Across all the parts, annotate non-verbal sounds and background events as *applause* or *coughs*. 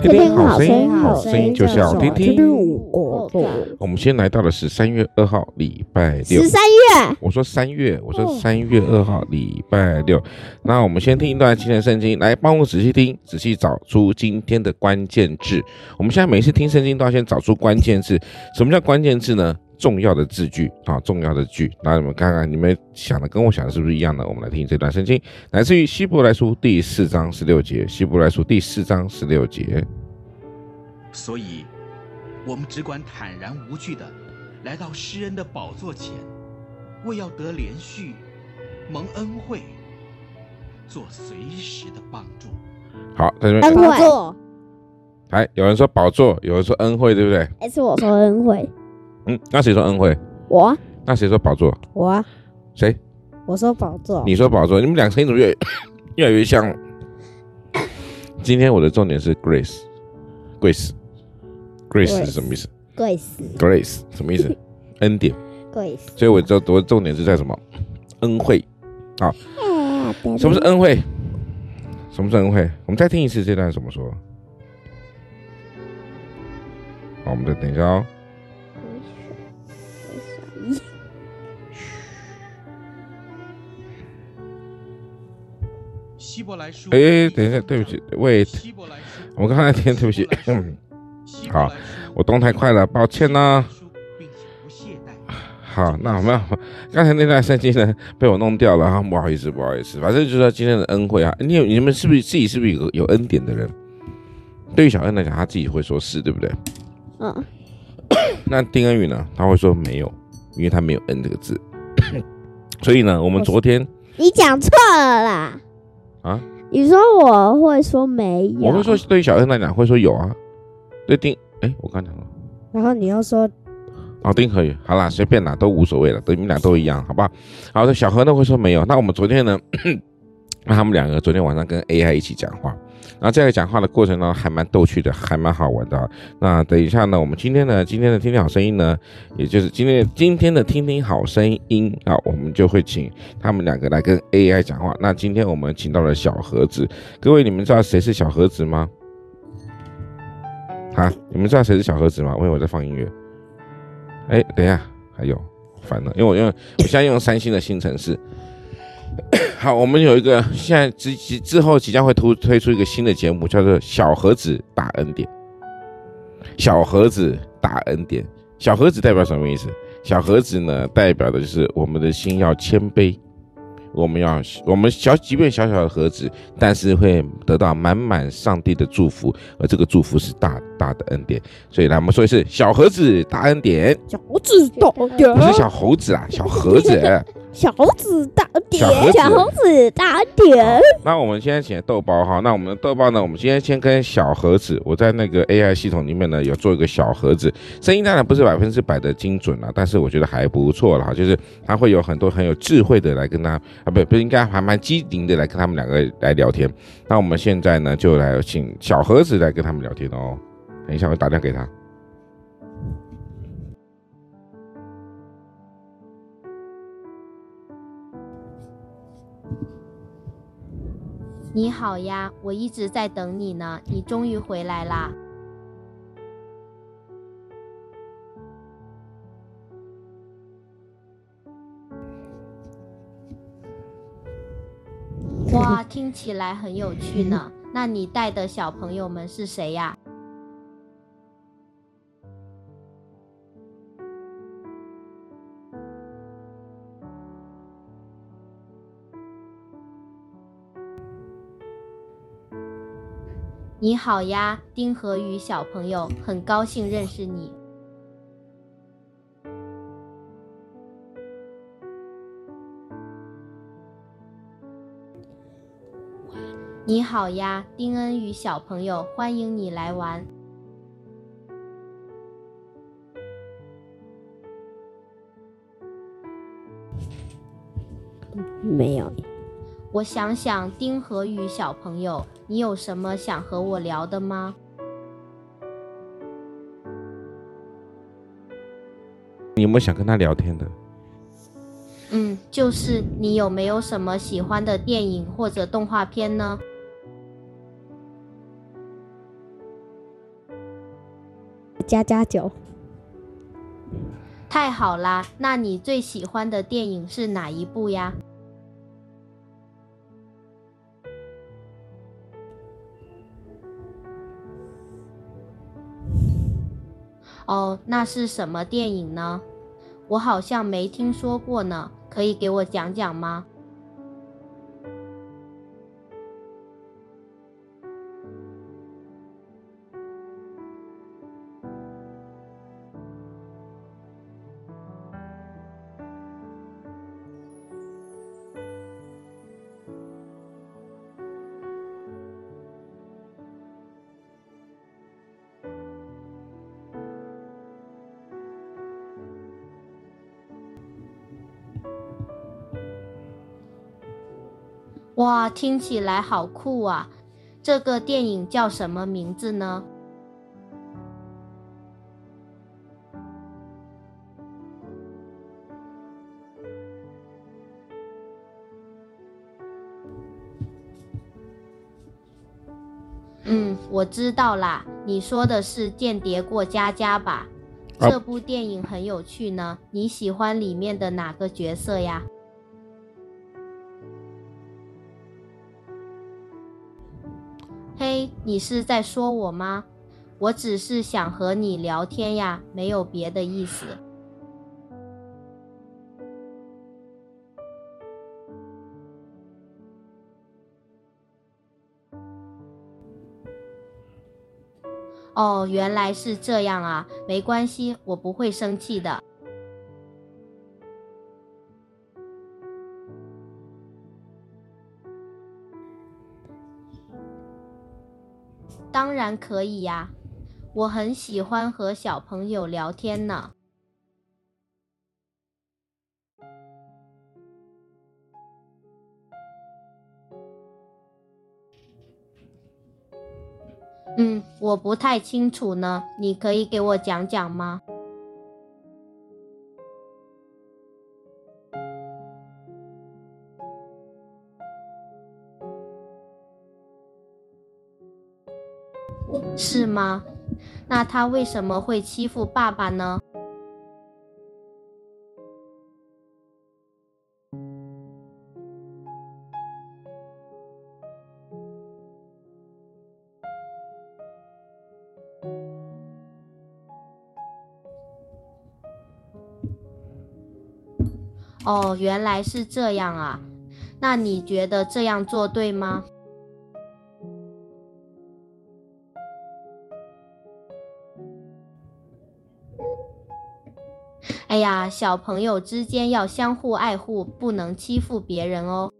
听听好声音，好声音就是要听听。我们先来到的是三月二号，礼拜六。十三月，我说三月，我说三月二号，礼拜六。那我们先听一段今天的圣经，来帮我仔细听，仔细找出今天的关键字。我们现在每次听圣经都要先找出关键字。什么叫关键字呢？重要的字句啊，重要的句。那你们看看，你们想的跟我想的是不是一样的？我们来听这段圣经，来自于希伯来书第四章十六节。希伯来书第四章十六节。所以，我们只管坦然无惧的来到施恩的宝座前，为要得连续，蒙恩惠，做随时的帮助。好，在这边。恩惠。来，有人说宝座，有人说恩惠，对不对？还，是我说恩惠。嗯，那谁说恩惠？我。那谁说宝座？我。谁？我说宝座。你说宝座，你们两个声音怎么越 *coughs* 越来越像？*coughs* 今天我的重点是 Grace，Grace，Grace 是什么意思？Grace，Grace 什么意思？*laughs* 恩典。Grace。所以我知道我的重点是在什么？恩惠。好。什么是恩惠？什么是恩惠？我们再听一次这段怎么说？好，我们再等一下哦。哎，等一下，对不起，wait，我刚才听，对不起，好，我动太快了，抱歉呐。好，那我们 *laughs* 刚才那段圣经呢，被我弄掉了啊，不好意思，不好意思，反正就是说今天的恩惠啊，你你们是不是自己是不是有有恩典的人？对于小恩来讲，他自己会说是对不对？嗯。*coughs* 那丁恩宇呢？他会说没有，因为他没有恩这个字。*coughs* 所以呢，我们昨天你讲错了啦。啊！你说我会说没有，我会说对于小恩来讲会说有啊。对丁，哎，我刚讲了。然后你要说，哦，丁可以，好啦，随便啦，都无所谓了，对你们俩都一样，好不好？好的，小何呢会说没有。那我们昨天呢？那 *coughs* 他们两个昨天晚上跟 AI 一起讲话。那这个讲话的过程呢，还蛮逗趣的，还蛮好玩的。那等一下呢，我们今天呢，今天的听听好声音呢，也就是今天今天的听听好声音啊，我们就会请他们两个来跟 AI 讲话。那今天我们请到了小盒子，各位你们知道谁是小盒子吗？啊，你们知道谁是小盒子吗？为我在放音乐。哎，等一下，还有，烦了，因为我用我现在用三星的新城市。*coughs* 好，我们有一个现在之之之后即将会推推出一个新的节目，叫做“小盒子大恩典”。小盒子大恩典，小盒子代表什么意思？小盒子呢，代表的就是我们的心要谦卑。我们要，我们小，即便小小的盒子，但是会得到满满上帝的祝福，而这个祝福是大大的恩典。所以来，我们说一次“小盒子大恩典”。小猴子大恩典，不是小猴子啊，小盒子。小猴子大点，小猴子大点。那我们现在请豆包哈，那我们的豆包呢？我们今天先跟小盒子，我在那个 AI 系统里面呢，有做一个小盒子，声音当然不是百分之百的精准了，但是我觉得还不错了哈，就是它会有很多很有智慧的来跟他啊，不不应该还蛮机灵的来跟他们两个来聊天。那我们现在呢，就来请小盒子来跟他们聊天哦。等一下，我打电话给他。你好呀，我一直在等你呢，你终于回来啦！*laughs* 哇，听起来很有趣呢。那你带的小朋友们是谁呀？你好呀，丁和宇小朋友，很高兴认识你。你好呀，丁恩宇小朋友，欢迎你来玩。没有。我想想，丁和宇小朋友，你有什么想和我聊的吗？你有没有想跟他聊天的？嗯，就是你有没有什么喜欢的电影或者动画片呢？加加酒。太好啦！那你最喜欢的电影是哪一部呀？哦，那是什么电影呢？我好像没听说过呢，可以给我讲讲吗？哇，听起来好酷啊！这个电影叫什么名字呢？嗯，我知道啦，你说的是《间谍过家家》吧？这部电影很有趣呢。你喜欢里面的哪个角色呀？嘿，你是在说我吗？我只是想和你聊天呀，没有别的意思。哦，原来是这样啊，没关系，我不会生气的。当然可以呀，我很喜欢和小朋友聊天呢。嗯，我不太清楚呢，你可以给我讲讲吗？是吗？那他为什么会欺负爸爸呢？哦，原来是这样啊。那你觉得这样做对吗？哎呀，小朋友之间要相互爱护，不能欺负别人哦。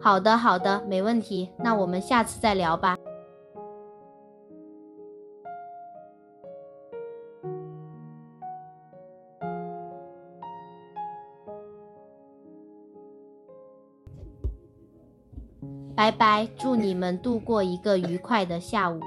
好的，好的，没问题。那我们下次再聊吧。拜拜，祝你们度过一个愉快的下午。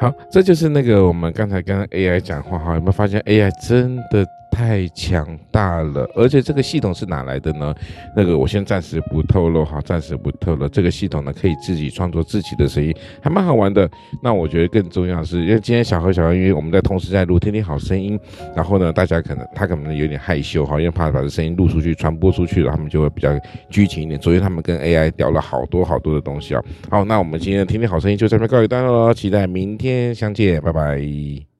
好，这就是那个我们刚才跟 AI 讲话哈，有没有发现 AI 真的？太强大了，而且这个系统是哪来的呢？那个我先暂时不透露哈，暂时不透露。这个系统呢，可以自己创作自己的声音，还蛮好玩的。那我觉得更重要的是，因为今天小何小何，因为我们在同时在录《天天好声音》，然后呢，大家可能他可能有点害羞哈，因为怕把这声音录出去、传播出去了，他们就会比较拘谨一点。昨天他们跟 AI 聊了好多好多的东西啊。好，那我们今天的《天天好声音》就这边告一段落了，期待明天相见，拜拜。